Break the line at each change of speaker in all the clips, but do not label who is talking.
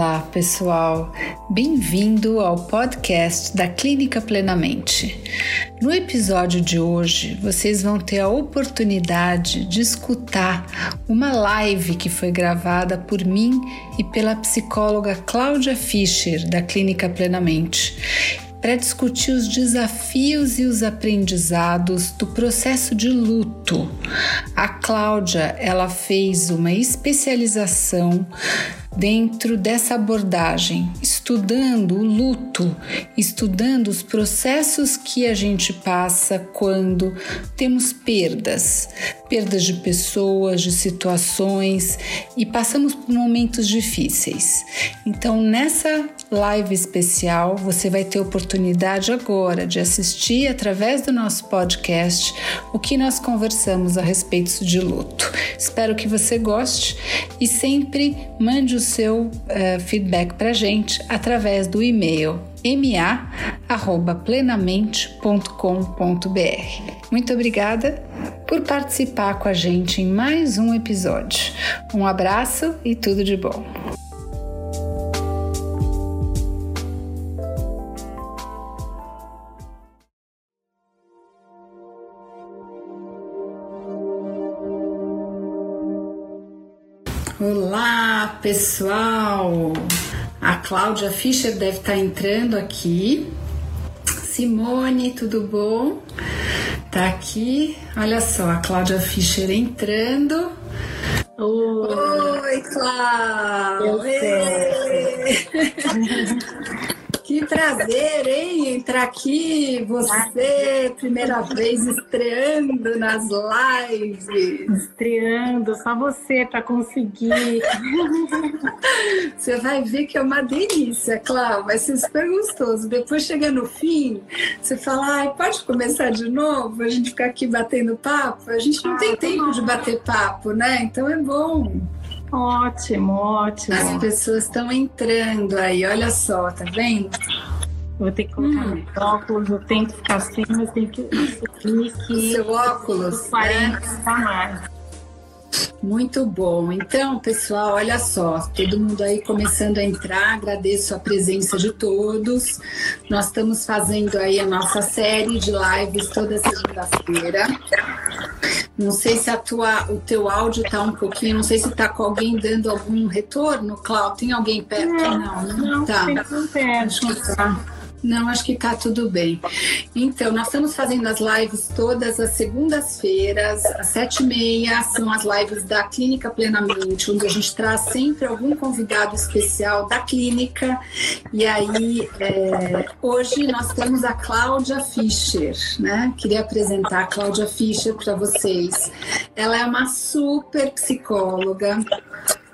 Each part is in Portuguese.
Olá, pessoal. Bem-vindo ao podcast da Clínica Plenamente. No episódio de hoje, vocês vão ter a oportunidade de escutar uma live que foi gravada por mim e pela psicóloga Cláudia Fischer, da Clínica Plenamente para discutir os desafios e os aprendizados do processo de luto. A Cláudia, ela fez uma especialização dentro dessa abordagem, estudando o luto, estudando os processos que a gente passa quando temos perdas, perdas de pessoas, de situações e passamos por momentos difíceis. Então, nessa live especial, você vai ter oportunidade agora de assistir através do nosso podcast o que nós conversamos a respeito de luto. Espero que você goste e sempre mande o seu uh, feedback para gente através do e-mail ma@plenamente.com.br. Muito obrigada por participar com a gente em mais um episódio. Um abraço e tudo de bom. Pessoal! A Cláudia Fischer deve estar entrando aqui. Simone, tudo bom? Tá aqui. Olha só, a Cláudia Fischer entrando.
Oi, Oi
Cláudia! Que prazer, hein? Entrar aqui, você, primeira vez estreando nas lives.
Estreando, só você para conseguir.
Você vai ver que é uma delícia, Cláudia, vai ser super gostoso. Depois chega no fim, você fala, pode começar de novo? A gente ficar aqui batendo papo? A gente não ah, tem tempo bom. de bater papo, né? Então é bom.
Ótimo, ótimo.
As pessoas estão entrando aí, olha só, tá vendo?
Vou ter que colocar hum. óculos, eu tento ficar sem, mas tem que assumir que.
Seu óculos?
40 né? tá mais.
Muito bom. Então, pessoal, olha só, todo mundo aí começando a entrar, agradeço a presença de todos. Nós estamos fazendo aí a nossa série de lives toda segunda-feira. Não sei se a tua, o teu áudio está um pouquinho, não sei se está com alguém dando algum retorno, Cláudio. Tem alguém perto?
Não, não, né? não tá. Tem perto. Acho que tá.
Não, acho que tá tudo bem. Então, nós estamos fazendo as lives todas as segundas-feiras, às sete e meia, são as lives da Clínica Plenamente, onde a gente traz sempre algum convidado especial da clínica. E aí, é, hoje nós temos a Cláudia Fischer, né? Queria apresentar a Cláudia Fischer para vocês. Ela é uma super psicóloga,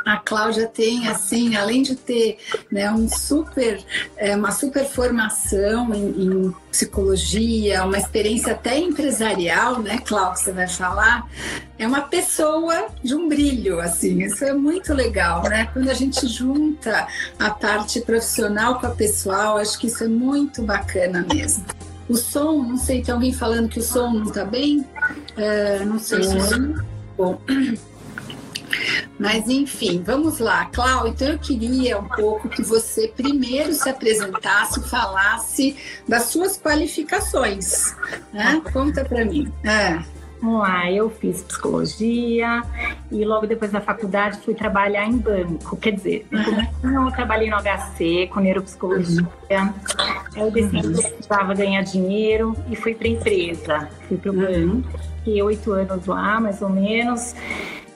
a Cláudia tem, assim, além de ter né, um super, é, uma super formação em, em, psicologia, uma experiência até empresarial, né, Cláudia, você vai falar, é uma pessoa de um brilho, assim, isso é muito legal, né? Quando a gente junta a parte profissional com a pessoal, acho que isso é muito bacana mesmo. O som, não sei, tem alguém falando que o som não está bem? É, não sei se o som... Bom, mas enfim, vamos lá, Cláudia. Então eu queria um pouco que você primeiro se apresentasse, falasse das suas qualificações. Né? Conta para mim.
É. Vamos lá, eu fiz psicologia e logo depois da faculdade fui trabalhar em banco. Quer dizer, uhum. eu trabalhei no HC com neuropsicologia. Uhum. Eu decidi uhum. que precisava ganhar dinheiro e fui para empresa. Fui para o uhum. banco. Fiquei oito anos lá, mais ou menos.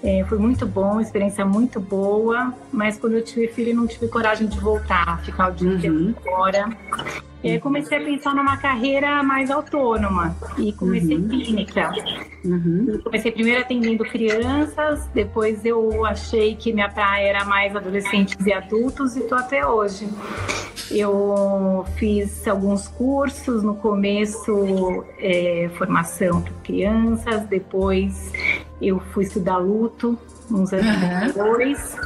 É, foi muito bom, experiência muito boa, mas quando eu tive filho, não tive coragem de voltar, ficar o dia inteiro uhum. fora. E aí comecei a pensar numa carreira mais autônoma e comecei uhum. clínica. Uhum. Comecei primeiro atendendo crianças, depois eu achei que minha praia era mais adolescentes e adultos e estou até hoje. Eu fiz alguns cursos, no começo é, formação para crianças, depois eu fui estudar luto uns uhum. depois.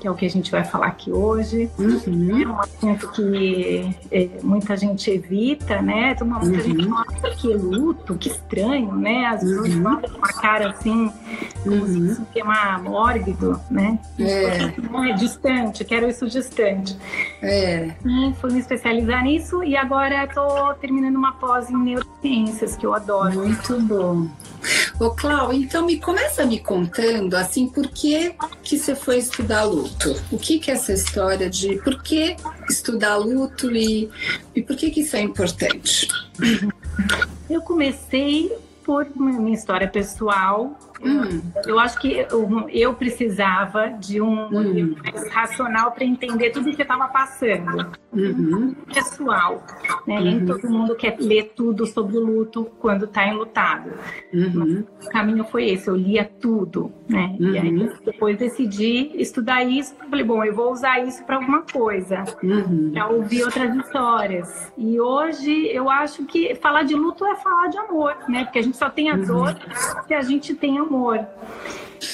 que é o que a gente vai falar aqui hoje. Uhum. É um assunto que é, muita gente evita, né? Muita uhum. gente fala que é luto, que estranho, né? Às vezes uhum. falam com uma cara assim, como se uhum. um tema mórbido, né? É. é distante, quero isso distante. É. E fui me especializar nisso e agora estou terminando uma pós em neurociências, que eu adoro.
Muito bom. Ô, Clau, então me começa me contando assim, por que que você foi estudar luto? O que que é essa história de por que estudar luto e, e por que que isso é importante?
Eu comecei por minha história pessoal, Hum. Eu acho que eu, eu precisava de um hum. racional para entender tudo o que estava passando. Uhum. Pessoal, né? Uhum. Nem todo mundo quer ler tudo sobre o luto quando está enlutado. Uhum. o caminho foi esse, eu lia tudo, né? E aí uhum. depois decidi estudar isso. Falei, bom, eu vou usar isso para alguma coisa, uhum. para ouvir outras histórias. E hoje eu acho que falar de luto é falar de amor, né? Porque a gente só tem a uhum. dor que a gente tem amor.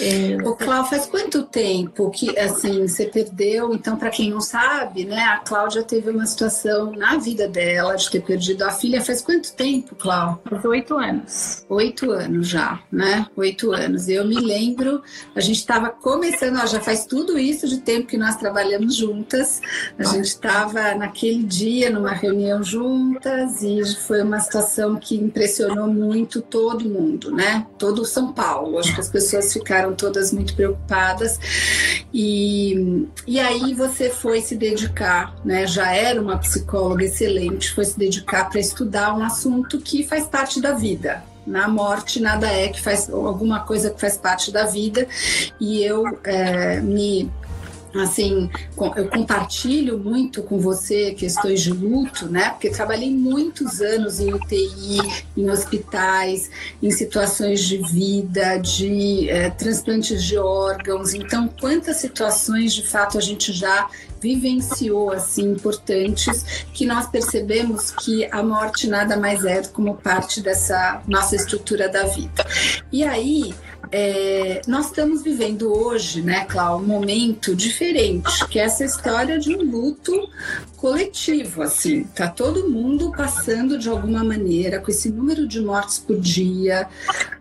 É... O Cláudio, faz quanto tempo que assim você perdeu? Então, para quem não sabe, né, a Cláudia teve uma situação na vida dela de ter perdido a filha. Faz quanto tempo, Cláudia?
Faz oito anos.
Oito anos já, né? Oito anos. Eu me lembro, a gente estava começando, ó, já faz tudo isso de tempo que nós trabalhamos juntas. A gente estava naquele dia numa reunião juntas e foi uma situação que impressionou muito todo mundo, né? Todo São Paulo. Acho que as pessoas ficaram ficaram todas muito preocupadas. E, e aí você foi se dedicar, né? Já era uma psicóloga excelente, foi se dedicar para estudar um assunto que faz parte da vida, na morte nada é que faz alguma coisa que faz parte da vida e eu é, me assim, eu compartilho muito com você questões de luto, né? Porque trabalhei muitos anos em UTI, em hospitais, em situações de vida, de é, transplantes de órgãos. Então, quantas situações de fato a gente já vivenciou assim importantes que nós percebemos que a morte nada mais é como parte dessa nossa estrutura da vida. E aí é, nós estamos vivendo hoje, né, Cláudia, um momento diferente, que é essa história de um luto coletivo, assim, tá todo mundo passando de alguma maneira com esse número de mortes por dia,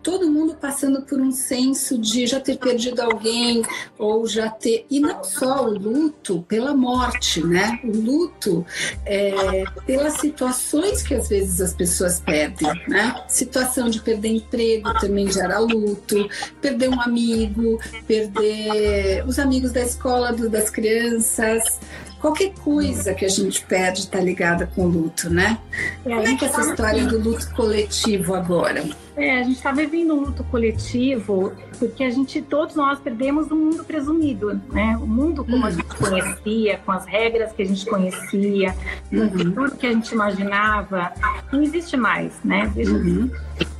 todo mundo passando por um senso de já ter perdido alguém ou já ter e não só o luto pela morte, né? O luto é, pelas situações que às vezes as pessoas perdem, né? Situação de perder emprego também gera luto, perder um amigo, perder os amigos da escola das crianças, qualquer coisa que a gente perde está ligada com o luto, né? É, Como é que é essa história do luto coletivo agora?
É, a gente está vivendo um luto coletivo porque a gente, todos nós perdemos o mundo presumido, né? O mundo como a gente conhecia, com as regras que a gente conhecia, com uhum. tudo que a gente imaginava, não existe mais, né? Uhum.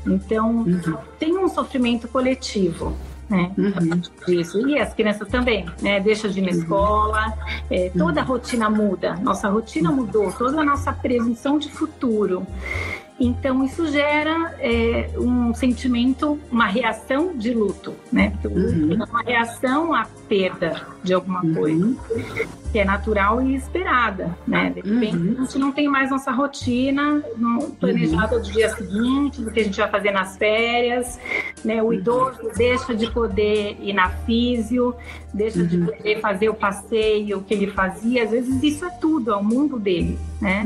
Então, uhum. tem um sofrimento coletivo né? Uhum. Disso. E as crianças também, né? Deixa de ir na uhum. escola, é, toda a rotina muda, nossa rotina mudou, toda a nossa presunção de futuro. Então, isso gera é, um sentimento, uma reação de luto, né? Uhum. é uma reação à perda de alguma uhum. coisa, que é natural e esperada, né? De repente, uhum. a gente não tem mais nossa rotina planejada do dia seguinte, do que a gente vai fazer nas férias, né? O idoso deixa de poder ir na físio, deixa de poder fazer o passeio que ele fazia. Às vezes, isso é tudo, é o mundo dele, né?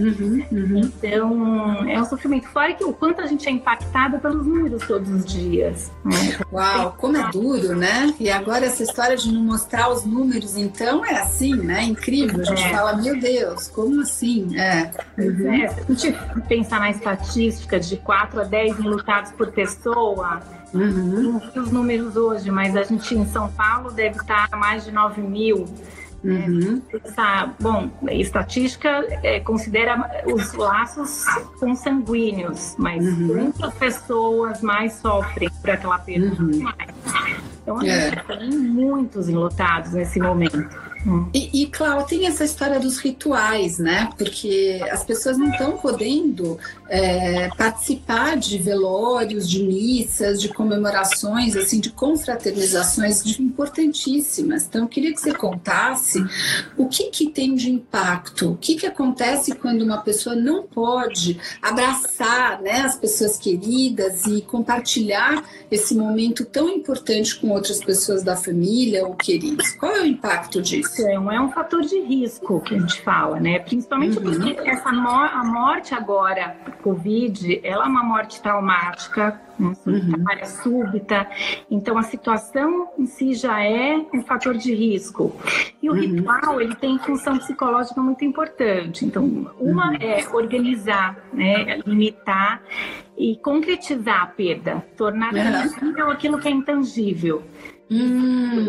Então, é um sofrimento muito. Fora que o quanto a gente é impactada pelos números todos os dias.
Né? Uau, como é duro, né? E agora essa história de não mostrar os números, então, é assim, né? Incrível. A gente é. fala, meu Deus, como assim? É.
Uhum. é. Se a gente pensar na estatística de 4 a 10 enlutados por pessoa, Uhum. Não vi os números hoje, mas a gente em São Paulo deve estar mais de 9 mil. Uhum. Essa, bom, estatística é, considera os laços consanguíneos, mas uhum. quantas pessoas mais sofrem por aquela perda? Uhum. Então, a gente é. tem muitos enlutados nesse momento.
Hum. E, e, claro, tem essa história dos rituais, né? Porque as pessoas não estão podendo é, participar de velórios, de missas, de comemorações, assim, de confraternizações importantíssimas. Então, eu queria que você contasse o que, que tem de impacto, o que, que acontece quando uma pessoa não pode abraçar né, as pessoas queridas e compartilhar esse momento tão importante com outras pessoas da família ou queridos. Qual é o impacto disso?
É, é um fator de risco que a gente fala, né? Principalmente uhum. porque essa a morte agora Covid, ela é uma morte traumática, né? uhum. área súbita. Então, a situação em si já é um fator de risco. E o uhum. ritual, ele tem função psicológica muito importante. Então, uma uhum. é organizar, né? limitar e concretizar a perda, tornar tangível aquilo que é intangível.
Hum,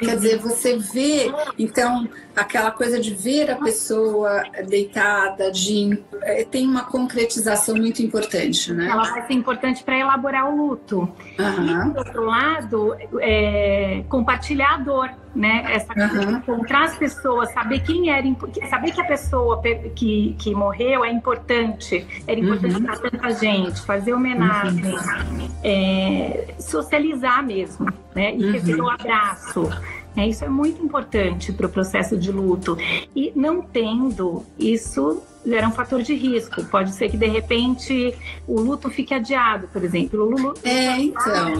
quer dizer, você vê, então, aquela coisa de ver a pessoa deitada, de é, tem uma concretização muito importante, né?
Ela vai ser importante para elaborar o luto. Uhum. E, por outro lado, é, compartilhar a dor, né? Essa uhum. encontrar as pessoas, saber quem era, saber que a pessoa que, que morreu é importante, era importante uhum. para tanta gente, fazer homenagem, uhum. é, socializar mesmo, né? E receber um abraço. É, isso é muito importante para o processo de luto. E não tendo isso, era um fator de risco. Pode ser que de repente o luto fique adiado, por exemplo. O luto,
é, então.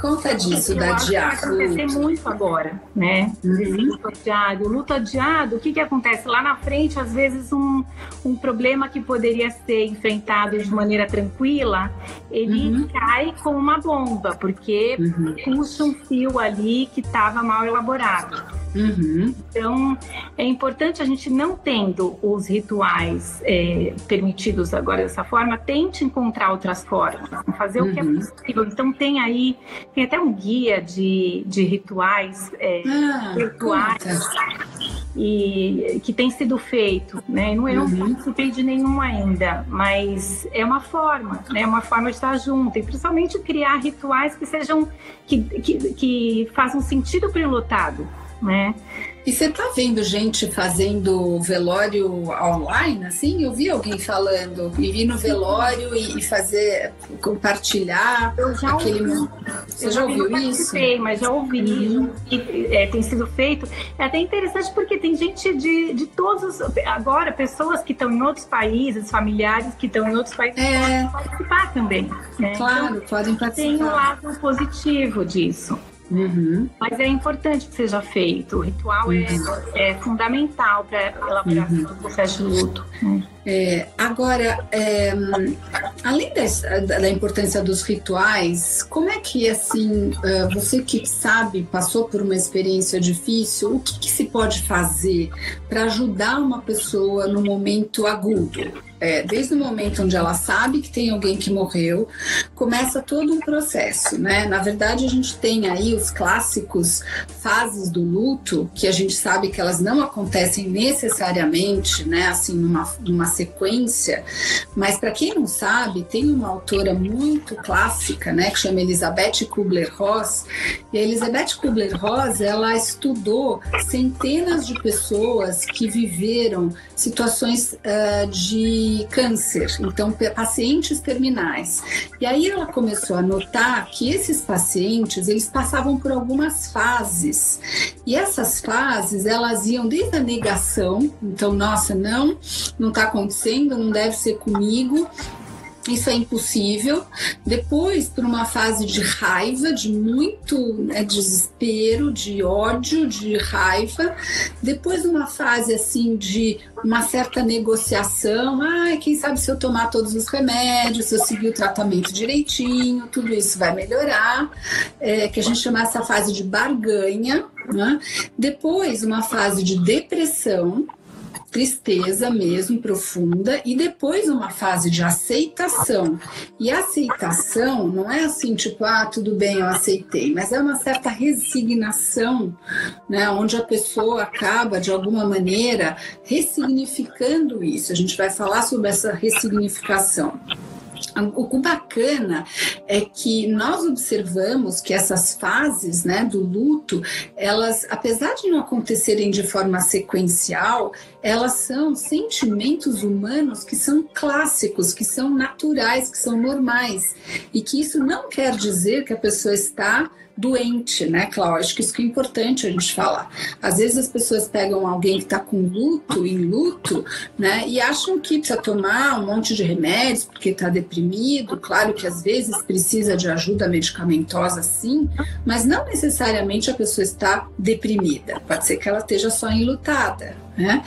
Conta disso da adiado.
Vai acontecer muito agora, né? Uhum. luto adiado. O luto adiado, o que, que acontece? Lá na frente, às vezes, um, um problema que poderia ser enfrentado de maneira tranquila, ele uhum. cai com uma bomba, porque uhum. puxa um fio ali que estava mal elaborado. Uhum. Então, é importante a gente não tendo os rituais é, permitidos agora dessa forma, tente encontrar outras formas, fazer uhum. o que é uhum. possível. Então, tem aí, tem até um guia de, de rituais, é, ah, rituais e que tem sido feito, né? Não eu uhum. não participei de nenhum ainda, mas é uma forma, né? Uma forma de estar junto e principalmente criar rituais que sejam que, que, que façam sentido para o lotado né?
E você tá vendo gente fazendo velório online, assim? Eu vi alguém falando, ir no velório e, fazer, compartilhar
eu já
aquele...
Ouvi. Você eu já ouviu isso? mas já ouvi. Uhum. E, é, tem sido feito. É até interessante porque tem gente de, de todos os... Agora, pessoas que estão em outros países, familiares que estão em outros países, é... podem participar também. Né?
Claro, então, podem participar.
Tem um lado positivo disso. Uhum. Mas é importante que seja feito. O ritual é, uhum. é, é, fundamental para a elaboração uhum. do processo de luto.
É, agora, é, além da, da, importância dos rituais, como é que, assim, é, você que sabe, passou por uma experiência difícil, o que, que se pode fazer para ajudar uma pessoa no momento agudo? É, desde o momento onde ela sabe que tem alguém que morreu, começa todo um processo, né? Na verdade, a gente tem aí os clássicos fases do luto, que a gente sabe que elas não acontecem necessariamente, né? Assim, numa, numa sequência, mas para quem não sabe, tem uma autora muito clássica, né? Que chama Elizabeth Kubler-Ross, e a Elizabeth Kubler-Ross, ela estudou centenas de pessoas que viveram situações uh, de câncer, então pacientes terminais. E aí ela começou a notar que esses pacientes, eles passavam por algumas fases. E essas fases, elas iam desde a negação, então, nossa, não, não está acontecendo, não deve ser comigo, isso é impossível. Depois, por uma fase de raiva, de muito né, desespero, de ódio, de raiva. Depois, uma fase assim de uma certa negociação. Ah, quem sabe se eu tomar todos os remédios, se eu seguir o tratamento direitinho, tudo isso vai melhorar. É, que a gente chama essa fase de barganha. Né? Depois, uma fase de depressão tristeza mesmo profunda e depois uma fase de aceitação. E aceitação não é assim tipo, ah, tudo bem, eu aceitei, mas é uma certa resignação, né, onde a pessoa acaba de alguma maneira ressignificando isso. A gente vai falar sobre essa ressignificação. O bacana é que nós observamos que essas fases né, do luto, elas, apesar de não acontecerem de forma sequencial, elas são sentimentos humanos que são clássicos, que são naturais, que são normais. E que isso não quer dizer que a pessoa está doente, né, Cláudia? Acho que isso que é importante a gente falar. Às vezes as pessoas pegam alguém que está com luto, em luto, né, e acham que precisa tomar um monte de remédios porque está deprimido. Claro que às vezes precisa de ajuda medicamentosa, sim, mas não necessariamente a pessoa está deprimida. Pode ser que ela esteja só enlutada. Né?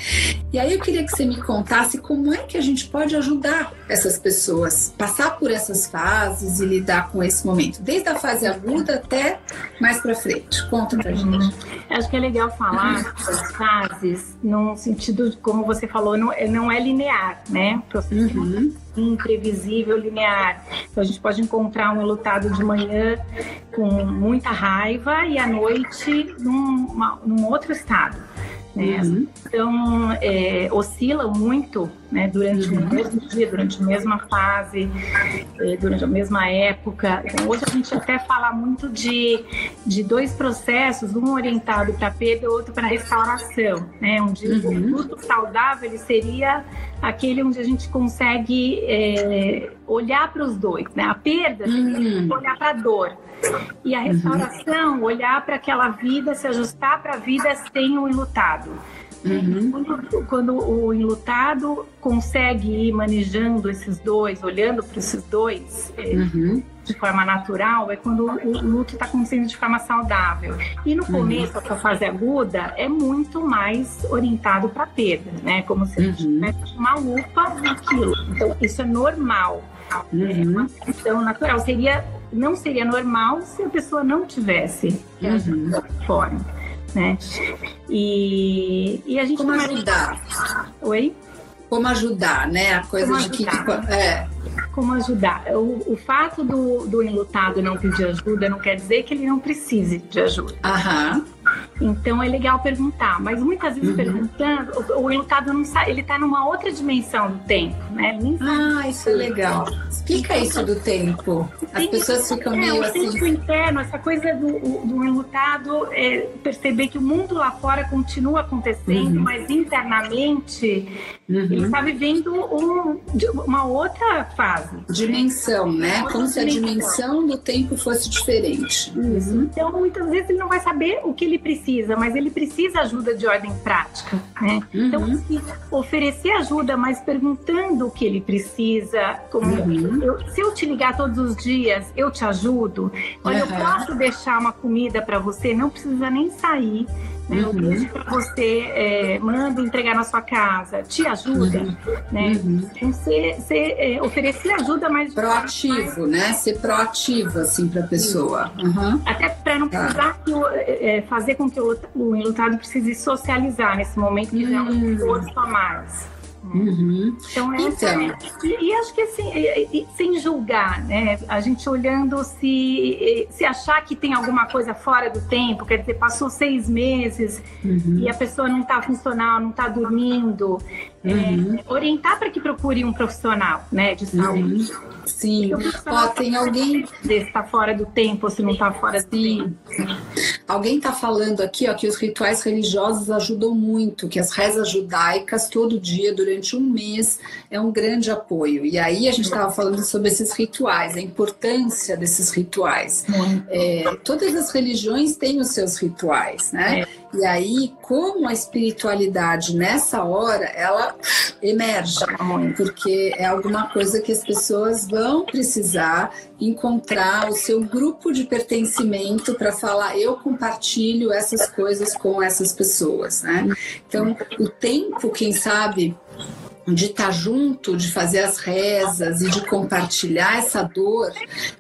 E aí eu queria que você me contasse como é que a gente pode ajudar essas pessoas passar por essas fases e lidar com esse momento, desde a fase aguda até mais para frente. Conta pra gente. Uhum.
Acho que é legal falar das fases num sentido, como você falou, não, é, não é linear, né? Processo uhum. imprevisível, linear. Então a gente pode encontrar um lutado de manhã com muita raiva e à noite num, uma, num outro estado. Né? Uhum. Então, é, oscilam muito né, durante uhum. o mesmo dia, durante a mesma fase, é, durante a mesma época. Então, hoje a gente até fala muito de, de dois processos, um orientado para perda e outro para restauração. Né? Onde uhum. o luto saudável ele seria aquele onde a gente consegue é, olhar para os dois. Né? A perda, uhum. olhar para a dor. E a restauração, uhum. olhar para aquela vida, se ajustar para a vida sem o enlutado. Uhum. Quando, quando, o enlutado consegue ir manejando esses dois, olhando para esses dois é, uhum. de forma natural, é quando o, luto está acontecendo de forma saudável. E no uhum. começo, uhum. a fase aguda é muito mais orientado para a perda, né? Como se a gente uhum. tivesse uma lupa naquilo. Então, isso é normal. É uma questão natural. Seria não seria normal se a pessoa não tivesse uhum. forma, né? E, e a gente
como ajudar?
Oi?
Como ajudar, né? A coisa como de que, que é
como ajudar. O, o fato do, do enlutado não pedir ajuda não quer dizer que ele não precise de ajuda.
Aham.
Então é legal perguntar, mas muitas vezes uhum. perguntando, o, o enlutado não sabe, ele está numa outra dimensão do tempo, né?
ah, isso é legal. Explica isso do tempo. As Tem pessoas ficam é, meio
o
assim.
O interno, essa coisa do, do enlutado, é perceber que o mundo lá fora continua acontecendo, uhum. mas internamente uhum. ele está vivendo um, uma outra fase.
Dimensão, né? Como se a dimensão do tempo fosse diferente.
Uhum. Então, muitas vezes ele não vai saber o que ele precisa, mas ele precisa ajuda de ordem prática. Né? Uhum. Então, se oferecer ajuda, mas perguntando o que ele precisa, como uhum. eu, se eu te ligar todos os dias, eu te ajudo. Olha, eu posso deixar uma comida para você, não precisa nem sair. Né? Uhum. Você, é, mando entregar na sua casa, te ajuda, uhum. né? Uhum. Então, ser, é, oferecer ajuda mais
proativo, mais... né? Ser proativo assim para a pessoa.
Uhum. Até para não tá. precisar tá. que, é, fazer com que o, o enlutado precise socializar nesse momento que já é um uhum. esforço a mais.
Uhum.
Então, essa então. É, e, e, acho que assim, sem julgar, né? A gente olhando se, se achar que tem alguma coisa fora do tempo, quer dizer, passou seis meses uhum. e a pessoa não está funcional, não está dormindo, uhum. é, orientar para que procure um profissional, né, de saúde.
Uhum. Sim, Ó, tem alguém
se está fora do tempo ou se não está fora do tempo.
Alguém está falando aqui, ó, que os rituais religiosos ajudam muito, que as rezas judaicas todo dia durante um mês é um grande apoio. E aí a gente estava falando sobre esses rituais, a importância desses rituais. É, todas as religiões têm os seus rituais, né? É. E aí, como a espiritualidade nessa hora, ela emerge, porque é alguma coisa que as pessoas vão precisar encontrar o seu grupo de pertencimento para falar eu compartilho essas coisas com essas pessoas, né? Então, o tempo, quem sabe, de estar junto, de fazer as rezas e de compartilhar essa dor,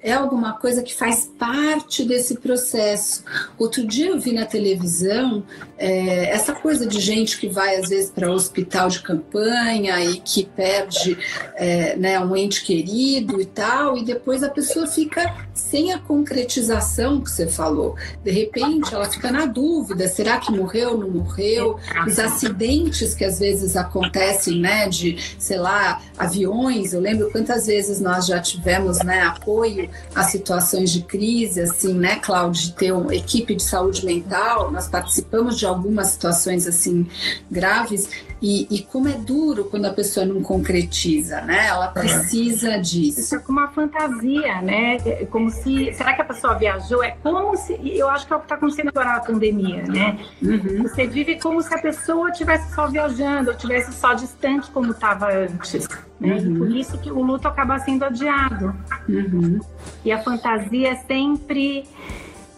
é alguma coisa que faz parte desse processo. Outro dia eu vi na televisão é, essa coisa de gente que vai às vezes para o hospital de campanha e que perde é, né, um ente querido e tal, e depois a pessoa fica sem a concretização que você falou. De repente ela fica na dúvida: será que morreu, não morreu? Os acidentes que às vezes acontecem, né? De, sei lá, aviões. Eu lembro quantas vezes nós já tivemos, né, apoio a situações de crise, assim, né, Cláudio, de ter uma equipe de saúde mental. Nós participamos de algumas situações assim graves e, e, como é duro quando a pessoa não concretiza, né? Ela precisa disso.
Isso é como uma fantasia, né? É como se. Será que a pessoa viajou? É como se. Eu acho que é o que está acontecendo agora na pandemia, né? Uhum. Você vive como se a pessoa estivesse só viajando, ou estivesse só distante como estava antes. Né? Uhum. por isso que o luto acaba sendo adiado. Uhum. E a fantasia é sempre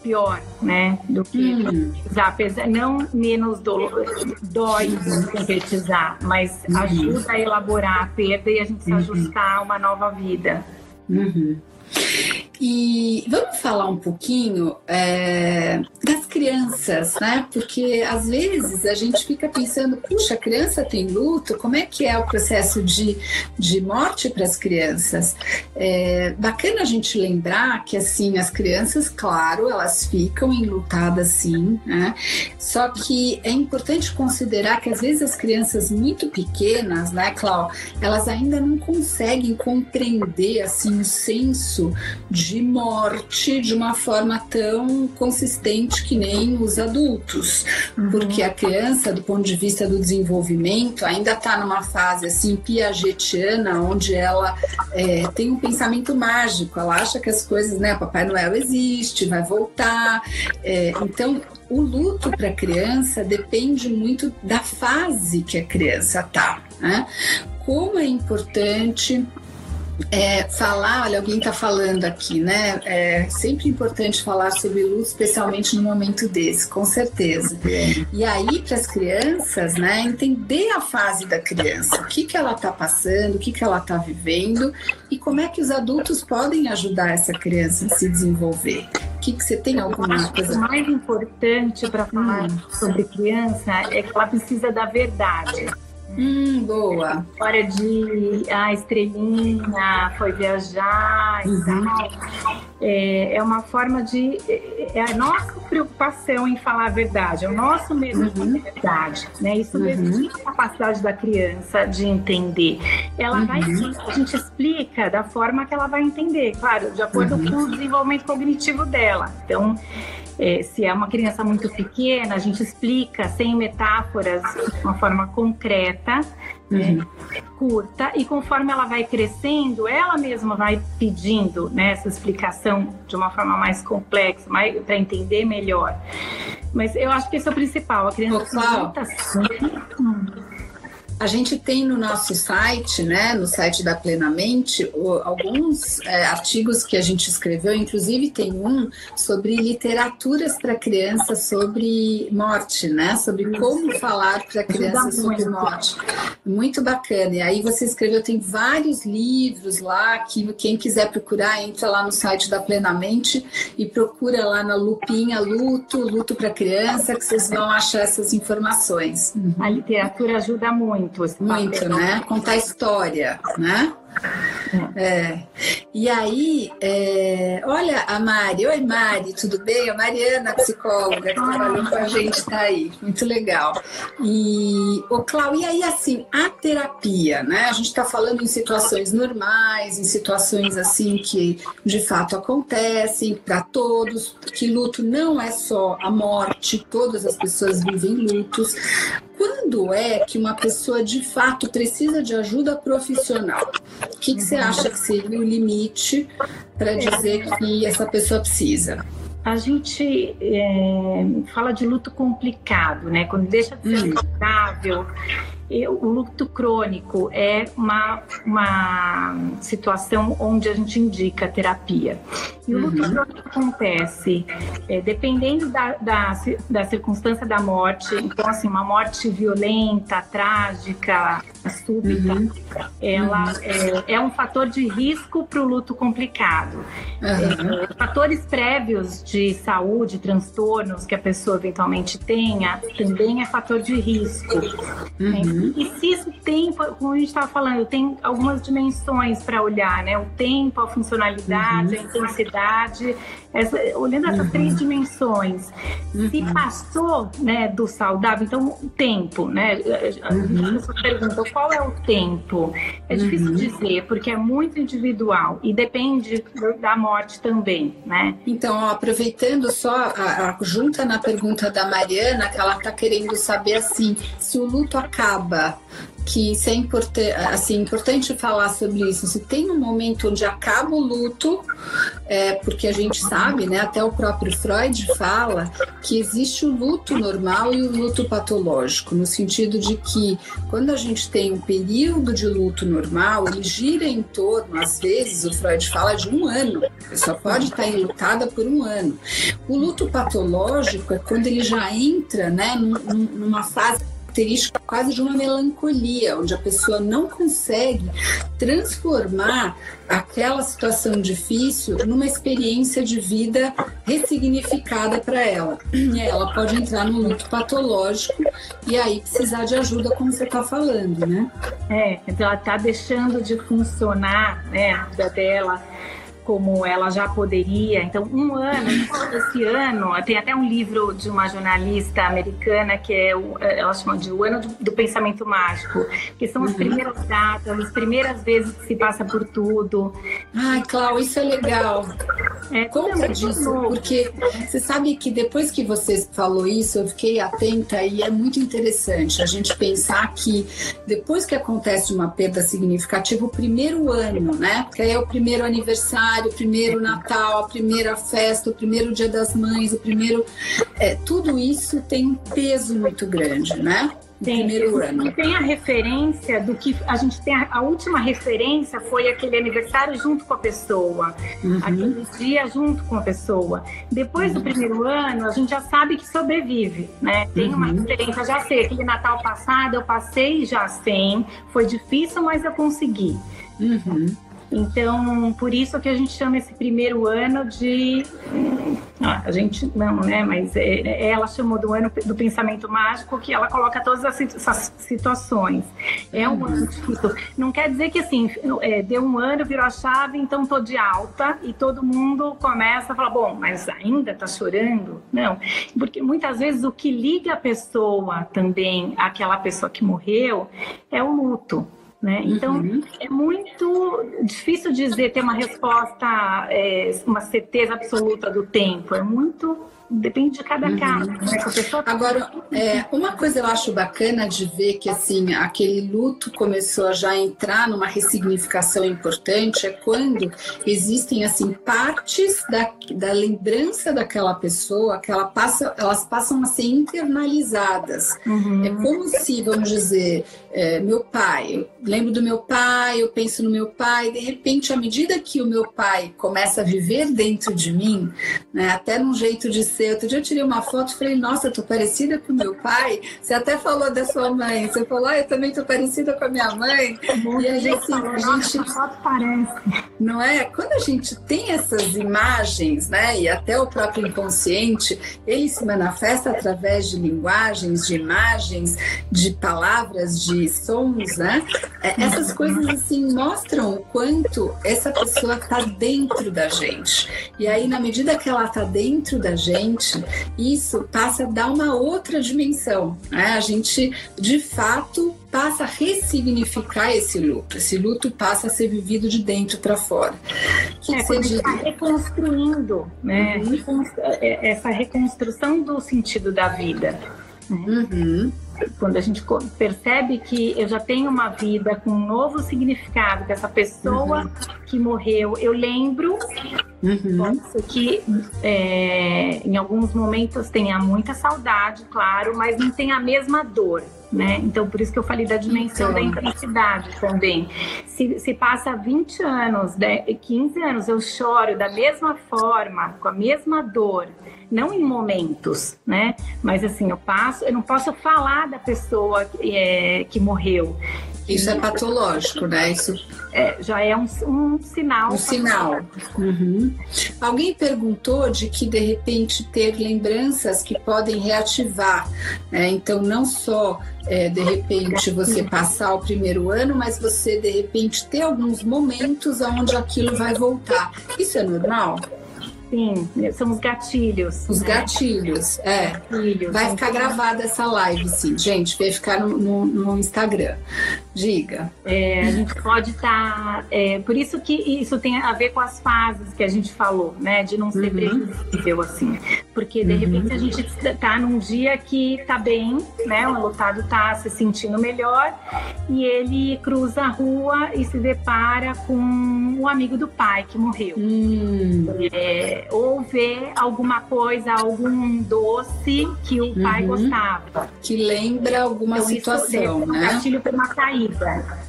pior, né? Do que hum. apesar não menos do, dói sintetizar, mas uhum. ajuda a elaborar a perda e a gente se uhum. ajustar a uma nova vida.
Uhum. E vamos falar um pouquinho é, das crianças, né? Porque às vezes a gente fica pensando, puxa, a criança tem luto, como é que é o processo de, de morte para as crianças? É bacana a gente lembrar que assim as crianças, claro, elas ficam enlutadas sim, né? Só que é importante considerar que às vezes as crianças muito pequenas, né, Clau, elas ainda não conseguem compreender assim o senso de de morte de uma forma tão consistente que nem os adultos, uhum. porque a criança, do ponto de vista do desenvolvimento, ainda está numa fase assim piagetiana, onde ela é, tem um pensamento mágico, ela acha que as coisas, né, Papai Noel existe, vai voltar, é, então o luto para a criança depende muito da fase que a criança está. Né? Como é importante é, falar, olha, alguém está falando aqui, né? É sempre importante falar sobre luto, especialmente no momento desse, com certeza. E aí, para as crianças, né, entender a fase da criança, o que, que ela está passando, o que, que ela está vivendo e como é que os adultos podem ajudar essa criança a se desenvolver. O que, que você tem alguma coisa?
O mais importante para falar hum. sobre criança é que ela precisa da verdade.
Hum, boa.
História de a ah, estrelinha foi viajar e uhum. tal. É, é, uma forma de. É a nossa preocupação em falar a verdade, é o nosso medo uhum. de verdade. Né? Isso uhum. a capacidade da criança de entender. Ela uhum. vai a gente explica da forma que ela vai entender, claro, de acordo uhum. com o desenvolvimento cognitivo dela. Então, é, se é uma criança muito pequena, a gente explica sem metáforas, de uma forma concreta, né, uhum. né, curta, e conforme ela vai crescendo, ela mesma vai pedindo né, essa explicação de uma forma mais complexa, para entender melhor. Mas eu acho que esse é o principal. A criança
Ô, assim. A gente tem no nosso site, né, no site da Plenamente, alguns é, artigos que a gente escreveu, inclusive tem um sobre literaturas para crianças sobre morte, né, sobre como falar para crianças sobre morte. Muito bacana. E aí você escreveu, tem vários livros lá que quem quiser procurar entra lá no site da Plenamente e procura lá na lupinha luto, luto para criança, que vocês vão achar essas informações.
A literatura ajuda muito muito.
Muito, né? Contar história, né? É. E aí, é... olha a Mari. Oi, Mari, tudo bem? A Mariana, psicóloga, que trabalhou com a gente, está aí. Muito legal. E, o Clau, e aí, assim, a terapia, né? A gente está falando em situações normais, em situações assim que de fato acontecem para todos, que luto não é só a morte, todas as pessoas vivem lutos. Quando é que uma pessoa de fato precisa de ajuda profissional? O que, que você acha que seria o limite para dizer que essa pessoa precisa?
A gente é, fala de luto complicado, né? Quando deixa de ser hum. O luto crônico é uma, uma situação onde a gente indica terapia. E o luto uhum. crônico acontece é, dependendo da, da, da, circunstância da morte. Então, assim, uma morte violenta, trágica, súbita, uhum. ela uhum. É, é, um fator de risco para o luto complicado. É, fatores prévios de saúde, transtornos que a pessoa eventualmente tenha, também é fator de risco. Uhum. Uhum. E se isso tem, como a gente estava falando, tem algumas dimensões para olhar, né? O tempo, a funcionalidade, uhum. a intensidade, essa, olhando essas uhum. três dimensões. Se uhum. passou né, do saudável, então o tempo, né? A, a, uhum. pergunta qual é o tempo? É difícil uhum. dizer, porque é muito individual e depende da morte também, né?
Então, ó, aproveitando só, a, a, junta na pergunta da Mariana, que ela está querendo saber assim, se o luto acaba que isso é importante, assim, importante falar sobre isso. Se tem um momento onde acaba o luto, é, porque a gente sabe, né, até o próprio Freud fala que existe o luto normal e o luto patológico, no sentido de que quando a gente tem um período de luto normal, ele gira em torno, às vezes, o Freud fala de um ano. A pessoa pode estar enlutada por um ano. O luto patológico é quando ele já entra, né, numa fase característica quase de uma melancolia, onde a pessoa não consegue transformar aquela situação difícil numa experiência de vida ressignificada para ela. E ela pode entrar no luto patológico e aí precisar de ajuda, como você está falando, né?
É, então ela está deixando de funcionar, né, a vida dela como ela já poderia. Então, um ano, esse ano, tem até um livro de uma jornalista americana que é, o, é, ela chama de O Ano do, do Pensamento Mágico, que são as uhum. primeiras datas, as primeiras vezes que se passa por tudo.
Ai, Clau, isso é legal. É, Conta disso, porque você sabe que depois que você falou isso, eu fiquei atenta e é muito interessante a gente pensar que depois que acontece uma perda significativa, o primeiro ano, né? Que é o primeiro aniversário aniversário, o primeiro Natal, a primeira festa, o primeiro Dia das Mães, o primeiro. É, tudo isso tem um peso muito grande, né?
Tem, primeiro ano. tem a referência do que a gente tem a, a, última referência foi aquele aniversário junto com a pessoa, uhum. aquele dia junto com a pessoa. Depois uhum. do primeiro ano, a gente já sabe que sobrevive, né? Tem uhum. uma referência, já sei, aquele Natal passado eu passei já sem, foi difícil, mas eu consegui. Uhum. Então, por isso que a gente chama esse primeiro ano de. Ah, a gente não, né? Mas é, é, ela chamou do ano do pensamento mágico, que ela coloca todas essas situações. É um ano difícil. Não quer dizer que assim, é, deu um ano, virou a chave, então tô de alta e todo mundo começa a falar: bom, mas ainda tá chorando? Não. Porque muitas vezes o que liga a pessoa também àquela pessoa que morreu é o luto. Né? Então, uhum. é muito difícil dizer, ter uma resposta, é, uma certeza absoluta do tempo. É muito depende de cada uhum. caso. Né?
Pessoa... Agora, é, uma coisa eu acho bacana de ver que assim aquele luto começou a já entrar numa ressignificação importante é quando existem assim partes da, da lembrança daquela pessoa que ela passa, elas passam a ser internalizadas. Uhum. É como se, vamos dizer, é, meu pai, eu lembro do meu pai, eu penso no meu pai, de repente, à medida que o meu pai começa a viver dentro de mim, né, até num jeito de ser. Outro dia eu tirei uma foto e falei, nossa, eu tô parecida com meu pai. Você até falou da sua mãe, você falou, ah, eu também tô parecida com a minha mãe.
e a gente, a gente foto parece.
Não é? Quando a gente tem essas imagens, né, e até o próprio inconsciente, ele se manifesta através de linguagens, de imagens, de palavras, de sons, né? É, essas coisas assim mostram o quanto essa pessoa está dentro da gente. E aí, na medida que ela está dentro da gente, isso passa a dar uma outra dimensão. Né? A gente, de fato, passa a ressignificar esse luto. Esse luto passa a ser vivido de dentro para fora.
Que é, você está reconstruindo, né? Uhum. É, essa reconstrução do sentido da vida. Né? Uhum quando a gente percebe que eu já tenho uma vida com um novo significado, que essa pessoa uhum. que morreu, eu lembro uhum. que é, em alguns momentos tenha muita saudade, claro, mas não tem a mesma dor. Né? Então, por isso que eu falei da dimensão então. da intensidade também. Se, se passa 20 anos, 15 anos, eu choro da mesma forma, com a mesma dor, não em momentos, né? Mas assim, eu passo, eu não posso falar da pessoa que, é, que morreu.
Isso é patológico, né? Isso
é, já é um, um sinal.
Um sinal. Uhum. Alguém perguntou de que de repente ter lembranças que podem reativar, né? Então não só é, de repente você passar o primeiro ano, mas você de repente ter alguns momentos onde aquilo vai voltar. Isso é normal?
Sim, são os gatilhos.
Os né? gatilhos, é. Gatilhos. Vai ficar gravada essa live, sim, gente. Vai ficar no, no, no, Instagram. Diga.
É, a gente pode estar. Tá, é, por isso que isso tem a ver com as fases que a gente falou, né? De não ser uhum. previsível, assim. Porque de uhum. repente a gente está num dia que está bem, né? O lotado está se sentindo melhor e ele cruza a rua e se depara com um amigo do pai que morreu. Hum. É, ou vê alguma coisa, algum doce que o pai uhum. gostava.
Que lembra alguma então, situação,
isso né? Gatilho para uma caída.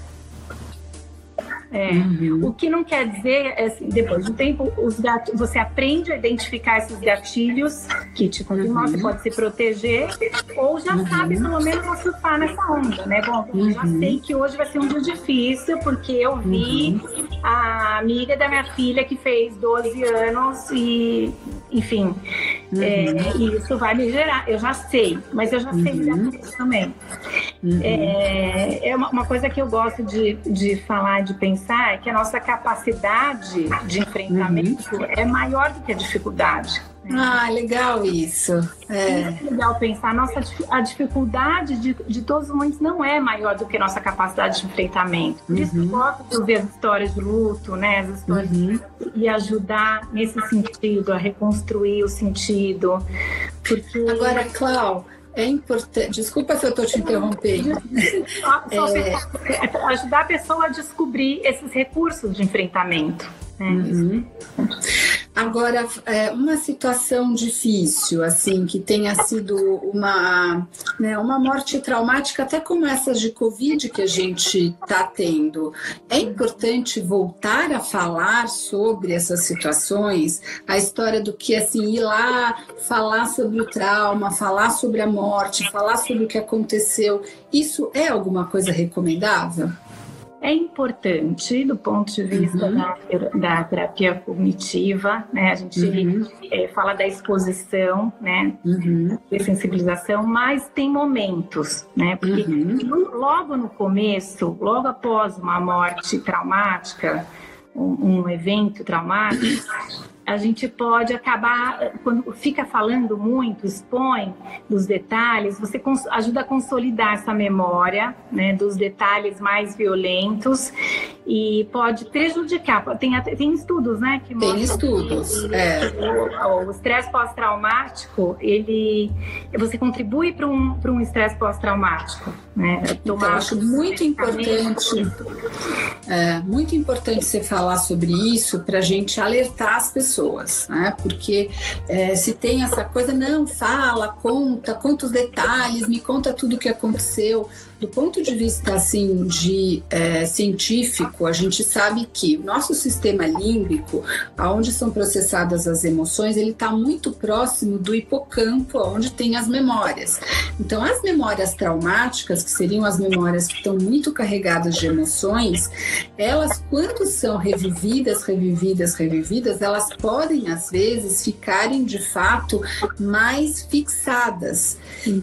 É. Uhum. O que não quer dizer, é assim, depois de um tempo, os gatilhos, você aprende a identificar esses gatilhos que te confirmam, uhum. você pode se proteger, ou já uhum. sabe pelo menos não surfar nessa onda, né? Bom, eu já uhum. sei que hoje vai ser um dia difícil, porque eu vi uhum. a amiga da minha filha que fez 12 anos e, enfim, é, e isso vai me gerar. Eu já sei, mas eu já sei lidar com isso também. É, é uma, uma, coisa que eu gosto de, de falar, de pensar pensar é que a nossa capacidade de enfrentamento uhum. é maior do que a dificuldade.
Ah, legal isso.
É. é legal pensar. Nossa, a dificuldade de, de todos os momentos não é maior do que a nossa capacidade de enfrentamento. Por isso, uhum. eu gosto de ouvir as histórias de luto, né? As histórias uhum. e ajudar nesse sentido, a reconstruir o sentido. Porque...
Agora, Clau, é importante. Desculpa se eu estou te interrompendo.
é... Ajudar a pessoa a descobrir esses recursos de enfrentamento. Né? Uhum.
Agora, é, uma situação difícil, assim, que tenha sido uma, né, uma morte traumática, até como essas de Covid que a gente está tendo, é importante voltar a falar sobre essas situações, a história do que, assim, ir lá falar sobre o trauma, falar sobre a morte, falar sobre o que aconteceu, isso é alguma coisa recomendável?
É importante do ponto de vista uhum. da, da, terapia cognitiva, né? A gente uhum. é, fala da exposição, né? Uhum. De sensibilização, mas tem momentos, né? Porque uhum. logo no começo, logo após uma morte traumática, um, um evento traumático, a gente pode acabar, quando fica falando muito, expõe dos detalhes, você ajuda a consolidar essa memória né, dos detalhes mais violentos e pode prejudicar. Tem, tem estudos, né?
Que tem estudos. Que, é.
O estresse pós-traumático, ele você contribui para um para um estresse pós-traumático, né?
Então, eu acho muito importante, é, muito importante você falar sobre isso para a gente alertar as pessoas pessoas, né? Porque é, se tem essa coisa, não, fala, conta, conta os detalhes, me conta tudo o que aconteceu. Do ponto de vista assim de é, científico, a gente sabe que o nosso sistema límbico, aonde são processadas as emoções, ele está muito próximo do hipocampo, onde tem as memórias. Então, as memórias traumáticas, que seriam as memórias que estão muito carregadas de emoções, elas, quando são revividas, revividas, revividas, elas podem às vezes ficarem de fato mais fixadas.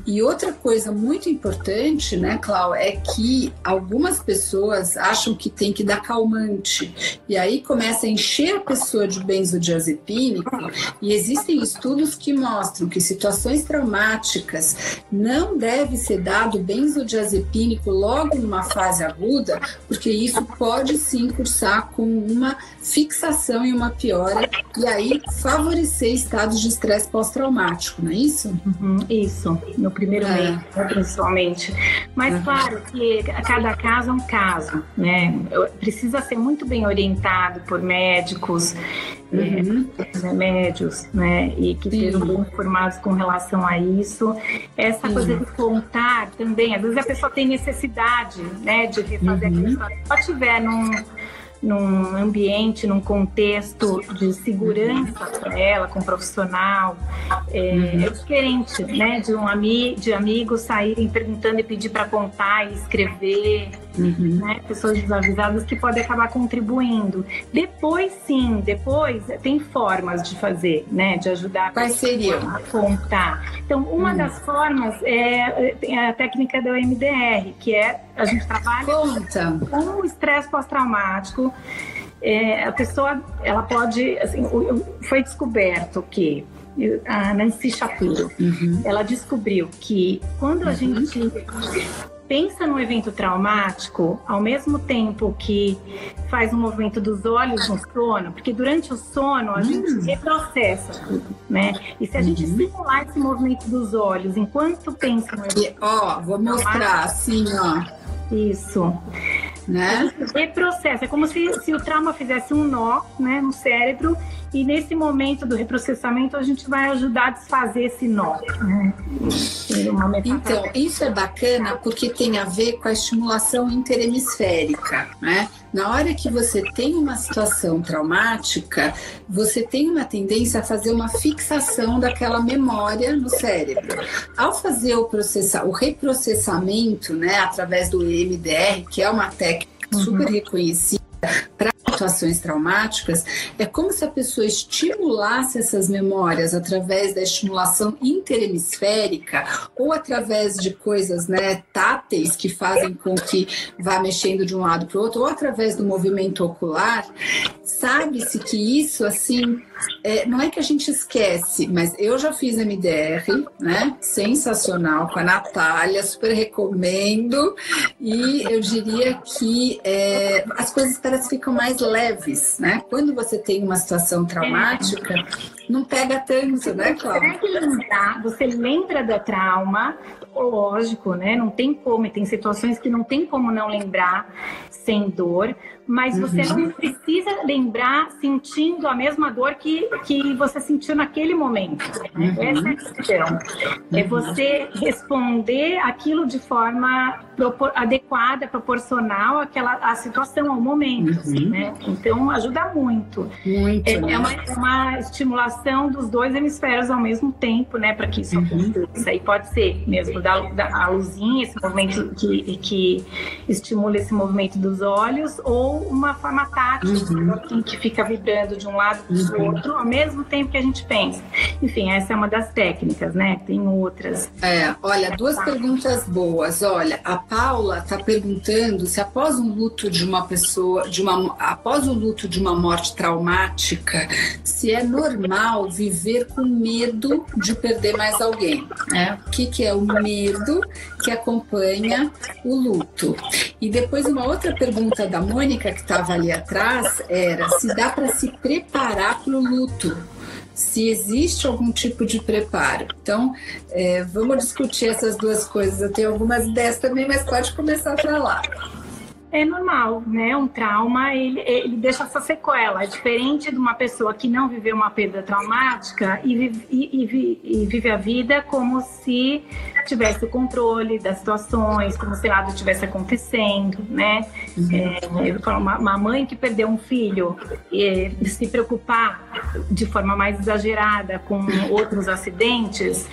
E outra coisa muito importante, né? Clau, é que algumas pessoas acham que tem que dar calmante. E aí começa a encher a pessoa de benzodiazepínico. E existem estudos que mostram que situações traumáticas não deve ser dado benzodiazepínico logo numa fase aguda, porque isso pode sim cursar com uma fixação e uma piora e aí favorecer estados de estresse pós-traumático, não é isso?
Uhum, isso, no primeiro é. mês, principalmente. Mas uhum. claro que cada caso é um caso, né? Precisa ser muito bem orientado por médicos, uhum. é, remédios, né? E que sejam bem informados com relação a isso. Essa Sim. coisa de contar também, às vezes a pessoa tem necessidade, né, de refazer uhum. aquela história. Se ela estiver num num ambiente, num contexto de segurança para ela, com um profissional, é, uhum. é, diferente, né? De um ami de amigos saírem perguntando e pedir para contar e escrever, uhum. né? Pessoas desavisadas que podem acabar contribuindo. Depois, sim, depois tem formas de fazer, né? De ajudar
Quais seriam?
a contar. Então, uma uhum. das formas é, é a técnica do MDR, que é a gente trabalha Conta. com o estresse pós-traumático. É, a pessoa, ela pode, assim, foi descoberto que a Nancy Shapiro, uhum. ela descobriu que quando a uhum. gente pensa no evento traumático, ao mesmo tempo que faz um movimento dos olhos no sono, porque durante o sono a gente hum. reprocessa tudo, né? E se a gente uhum. simular esse movimento dos olhos enquanto pensa no evento.
Ó, vou mostrar assim, ó.
Isso
né?
Reprocessa, é como se, se o trauma fizesse um nó né, no cérebro e nesse momento do reprocessamento a gente vai ajudar a desfazer esse nó. Né?
Então, isso é bacana porque tem a ver com a estimulação interhemisférica, né? Na hora que você tem uma situação traumática, você tem uma tendência a fazer uma fixação daquela memória no cérebro. Ao fazer o, processa, o reprocessamento, né, através do EMDR, que é uma técnica super uhum. reconhecida para situações traumáticas, é como se a pessoa estimulasse essas memórias através da estimulação interhemisférica ou através de coisas né, táteis que fazem com que vá mexendo de um lado para o outro, ou através do movimento ocular. Sabe-se que isso, assim, é, não é que a gente esquece, mas eu já fiz MDR, né? Sensacional com a Natália, super recomendo. E eu diria que é, as coisas parecem que ficam mais leves, né? Quando você tem uma situação traumática, não pega tanto, né, Cláudia?
Você lembra da trauma, lógico, né? Não tem como, tem situações que não tem como não lembrar sem dor, mas você uhum. não precisa lembrar sentindo a mesma dor que, que você sentiu naquele momento. Né? Uhum. Essa é a questão. É você responder aquilo de forma propor adequada, proporcional àquela à situação, ao momento. Uhum. Né? Então, ajuda muito.
muito
é, né? é uma, uma, estimulação dos dois hemisférios ao mesmo tempo, né? Para que isso uhum. aconteça. E pode ser mesmo da, da, a luzinha, esse movimento que, que estimula esse movimento dos olhos, ou uma forma tática, uhum. que fica vibrando de um lado para o uhum. outro, ao mesmo tempo que a gente pensa. Enfim, essa é uma das técnicas, né? Tem outras.
É, olha, duas perguntas boas. Olha, a Paula está perguntando se após um luto de uma pessoa, de uma, após o luto de uma morte traumática, se é normal viver com medo de perder mais alguém. Né? O que, que é o medo que acompanha o luto? E depois uma outra pergunta da Mônica que estava ali atrás era se dá para se preparar para o luto se existe algum tipo de preparo. Então, é, vamos discutir essas duas coisas. Eu tenho algumas ideias também, mas pode começar a falar
é normal, né? Um trauma, ele, ele deixa essa sequela. É diferente de uma pessoa que não viveu uma perda traumática e vive, e, e, e vive a vida como se tivesse o controle das situações, como se nada estivesse acontecendo, né? Uhum. É, eu falo, uma, uma, mãe que perdeu um filho e se preocupar de forma mais exagerada com outros acidentes,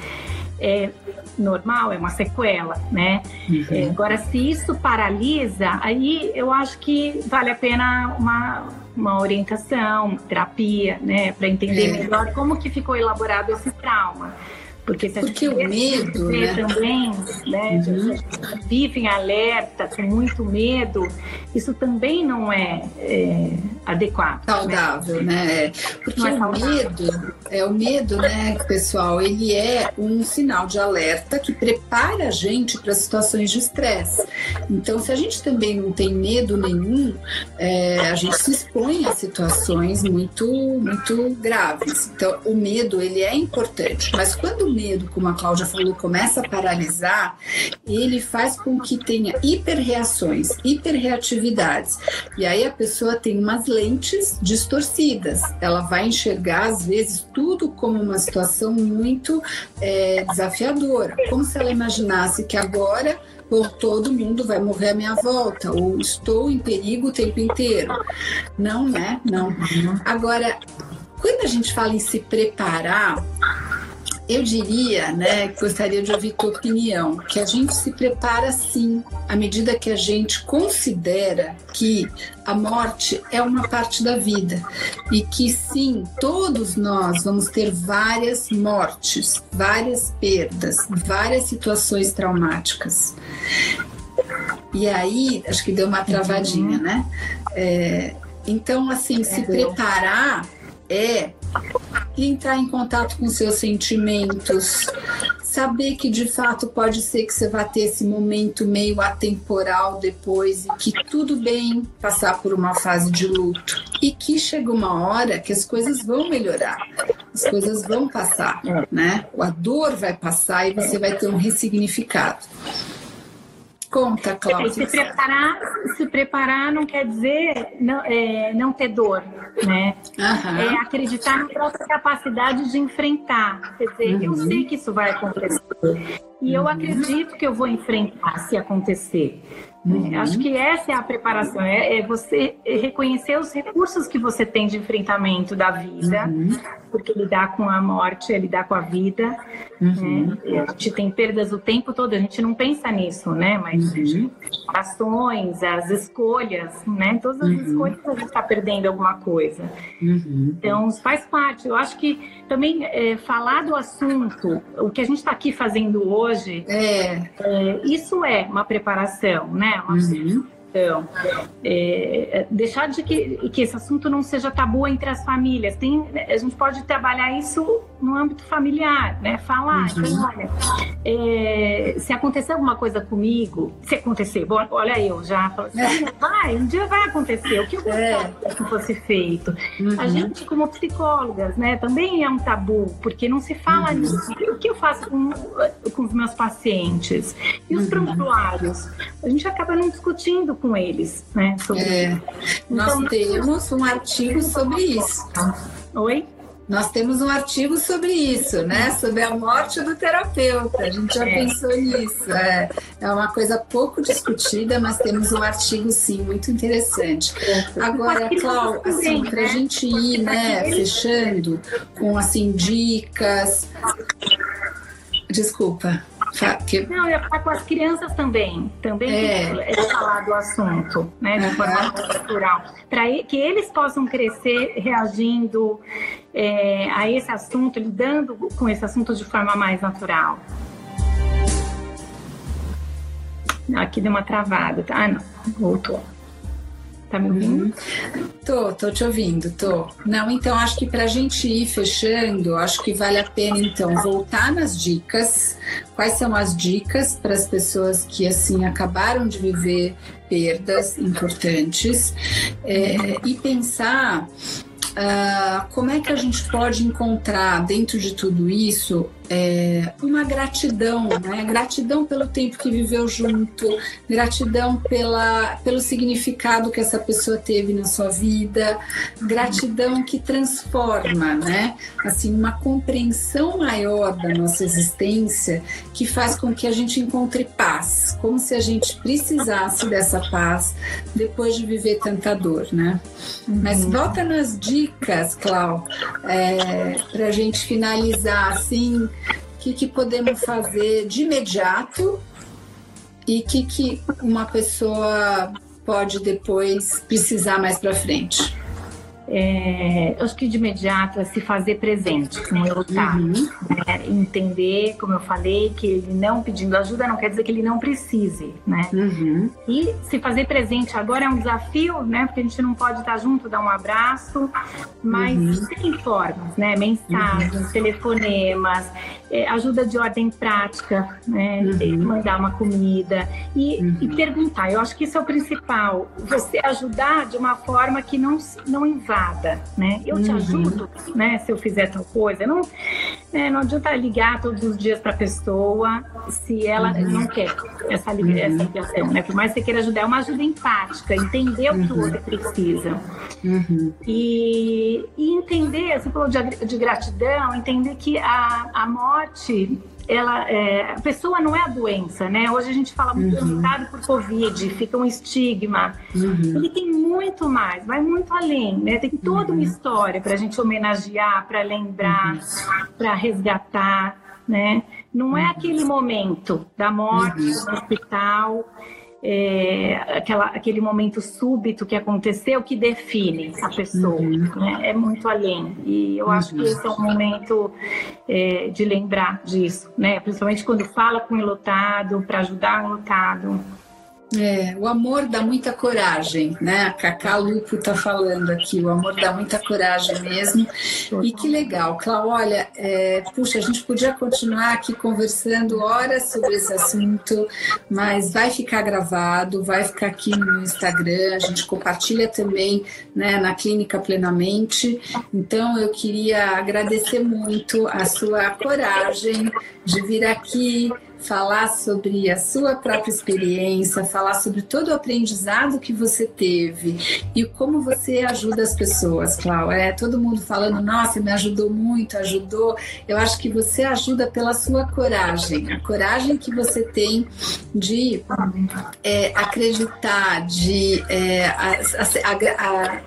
é normal, é uma sequela, né? Uhum. É, agora, se isso paralisa, aí eu acho que vale a pena uma, uma orientação, terapia, né? Para entender é. melhor como que ficou elaborado esse trauma. Porque se a
Porque gente o medo, né?
também, né, uhum. vive em alerta, com muito medo, isso também não é, é adequado.
Né? Saudável, né? né? Porque é o medo, é o medo, né, pessoal, ele é um sinal de alerta que prepara a gente para situações de estresse. Então, se a gente também não tem medo nenhum, é, a gente se expõe a situações muito, muito graves. Então, o medo, ele é importante. Mas quando medo, como a Cláudia falou, começa a paralisar, ele faz com que tenha hiperreações, hiperreatividades. E aí a pessoa tem umas lentes distorcidas. Ela vai enxergar, às vezes, tudo como uma situação muito é, desafiadora. Como se ela imaginasse que agora ou todo mundo vai morrer à minha volta, ou estou em perigo o tempo inteiro. Não, né? Não. Agora, quando a gente fala em se preparar, eu diria, né, gostaria de ouvir tua opinião, que a gente se prepara sim, à medida que a gente considera que a morte é uma parte da vida e que sim, todos nós vamos ter várias mortes, várias perdas, várias situações traumáticas. E aí, acho que deu uma travadinha, uhum. né? É, então, assim, se preparar é entrar em contato com seus sentimentos, saber que de fato pode ser que você vá ter esse momento meio atemporal depois e que tudo bem passar por uma fase de luto e que chega uma hora que as coisas vão melhorar, as coisas vão passar, né? A dor vai passar e você vai ter um ressignificado. Conta, Cláudia.
Se preparar, se preparar não quer dizer não, é, não ter dor, né? Uhum. É acreditar na própria capacidade de enfrentar. Quer dizer, uhum. eu sei que isso vai acontecer. E eu acredito que eu vou enfrentar se acontecer. Uhum. Acho que essa é a preparação, é, é, você reconhecer os recursos que você tem de enfrentamento da vida, uhum. Porque lidar com a morte é lidar com a vida. Uhum. Né? A gente tem perdas o tempo todo, a gente não pensa nisso, né? Mas uhum. ações, as escolhas, né? Todas as uhum. escolhas a gente está perdendo alguma coisa. Uhum. Então, faz parte. Eu acho que também é, falar do assunto, o que a gente está aqui fazendo hoje, é. é. isso é uma preparação, né? Uhum. Então, é, é, deixar de que, que esse assunto não seja tabu entre as famílias. Tem, a gente pode trabalhar isso no âmbito familiar, né? Falar, uhum. então, olha, é, se acontecer alguma coisa comigo, se acontecer, bom, olha eu já assim, é. vai, um dia vai acontecer. O que eu gostaria é. que fosse feito? Uhum. A gente, como psicólogas, né, também é um tabu, porque não se fala uhum. nisso. O que eu faço com, com os meus pacientes? E os uhum. prontuários? A gente acaba não discutindo com eles, né?
Sobre é, Nós então, temos um artigo sobre isso.
Oi?
Nós temos um artigo sobre isso, né? Sobre a morte do terapeuta. A gente já é. pensou nisso. É, é uma coisa pouco discutida, mas temos um artigo, sim, muito interessante. Agora, Clau, assim, para a gente ir, né, fechando com, assim, dicas... Desculpa.
Que... Não, eu ia falar com as crianças também, também é. é falar do assunto, né, de uhum. forma natural, para que eles possam crescer reagindo é, a esse assunto, lidando com esse assunto de forma mais natural. Aqui deu uma travada, tá? Ah, não, voltou. Tá me ouvindo? Uhum.
Tô, tô te ouvindo, tô. Não, então acho que para a gente ir fechando, acho que vale a pena então voltar nas dicas. Quais são as dicas para as pessoas que assim acabaram de viver perdas importantes é, e pensar uh, como é que a gente pode encontrar dentro de tudo isso é, uma gratidão, né? Gratidão pelo tempo que viveu junto, gratidão pela, pelo significado que essa pessoa teve na sua vida, gratidão que transforma, né? Assim, uma compreensão maior da nossa existência que faz com que a gente encontre paz, como se a gente precisasse dessa paz depois de viver tanta dor, né? Uhum. Mas volta nas dicas, Clau, é, para a gente finalizar assim que, que podemos fazer de imediato e o que, que uma pessoa pode depois precisar mais para frente?
é, acho que de imediato é se fazer presente com o tá, uhum. né? entender, como eu falei, que ele não pedindo ajuda não quer dizer que ele não precise, né? Uhum. E se fazer presente agora é um desafio, né? Porque a gente não pode estar junto, dar um abraço, mas uhum. tem formas, né? Mensagens, uhum. telefonemas, é, ajuda de ordem prática, né? Uhum. Mandar uma comida e, e uhum. perguntar. Eu acho que isso é o principal. Você ajudar de uma forma que não, não invade né? Eu te uhum. ajudo, né? Se eu fizer tal coisa, não, é, não adianta ligar todos os dias para a pessoa se ela uhum. não quer essa, uhum. essa ligação, né? Por mais que você queira ajudar, é uma ajuda empática, entender o que o outro precisa uhum. e, e, entender, você falou de, de gratidão, entender que a, a morte ela, é, a pessoa não é a doença, né? Hoje a gente fala muito uhum. por Covid, fica um estigma. Uhum. Ele tem muito mais, vai muito além, né? Tem toda uhum. uma história para a gente homenagear, para lembrar, uhum. para resgatar, né? Não é uhum. aquele momento da morte uhum. no hospital é, aquela, aquele momento súbito que aconteceu que define a pessoa. Uhum. Né? É muito além. E eu uhum. acho que esse é um momento é, de lembrar disso, né? principalmente quando fala com o lotado, para ajudar o lotado.
É, o amor dá muita coragem, né? A Cacá Lupo está falando aqui, o amor dá muita coragem mesmo. E que legal, Clau, olha, é, puxa, a gente podia continuar aqui conversando horas sobre esse assunto, mas vai ficar gravado, vai ficar aqui no Instagram, a gente compartilha também né, na Clínica Plenamente. Então eu queria agradecer muito a sua coragem de vir aqui falar sobre a sua própria experiência, falar sobre todo o aprendizado que você teve e como você ajuda as pessoas, Clau. É todo mundo falando, nossa, me ajudou muito, ajudou. Eu acho que você ajuda pela sua coragem, a coragem que você tem de é, acreditar, de é, a, a, a,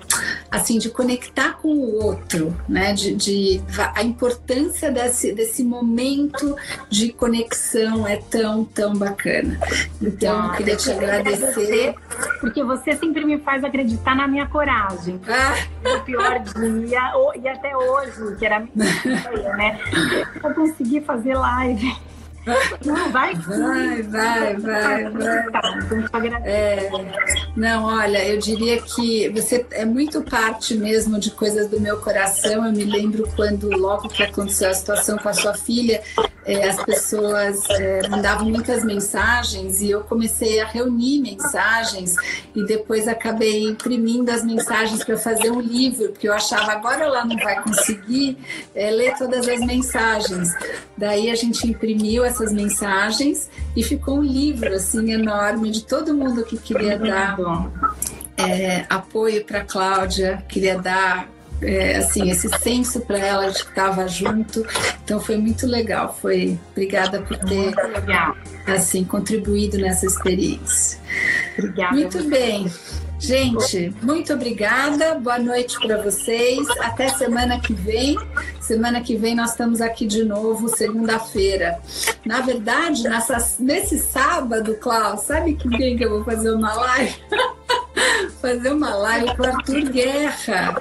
assim, de conectar com o outro, né? De, de a importância desse, desse momento de conexão é tão, tão bacana. Então, eu queria te agradecer.
Porque você sempre me faz acreditar na minha coragem. Ah. No pior dia, e até hoje, que era minha né? Eu consegui fazer live não, vai.
Vai, vai, vai, vai. É, não, olha, eu diria que você é muito parte mesmo de coisas do meu coração. Eu me lembro quando, logo que aconteceu a situação com a sua filha, as pessoas é, mandavam muitas mensagens e eu comecei a reunir mensagens e depois acabei imprimindo as mensagens para fazer um livro, porque eu achava agora ela não vai conseguir é, ler todas as mensagens. Daí a gente imprimiu essas mensagens e ficou um livro assim enorme de todo mundo que queria dar é, apoio para Cláudia, queria dar é, assim esse senso para ela de que estava junto. Então foi muito legal. Foi obrigada por ter assim contribuído nessa experiência. Obrigada. Muito bem. Gente, muito obrigada. Boa noite para vocês. Até semana que vem. Semana que vem nós estamos aqui de novo, segunda-feira. Na verdade, nessa, nesse sábado, Klaus, sabe com quem que eu vou fazer uma live? fazer uma live com o Arthur Guerra.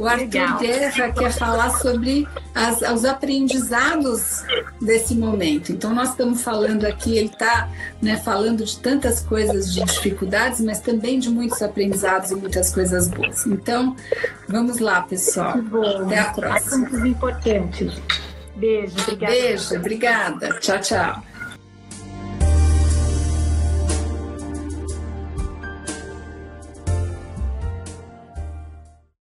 O Arthur. Guerra quer falar sobre as, os aprendizados desse momento. Então, nós estamos falando aqui, ele está né, falando de tantas coisas de dificuldades, mas também de muitos aprendizados e muitas coisas boas. Então, vamos lá, pessoal. Até a próxima.
Assuntos importantes. Beijo, obrigada.
Beijo, obrigada. Tchau, tchau.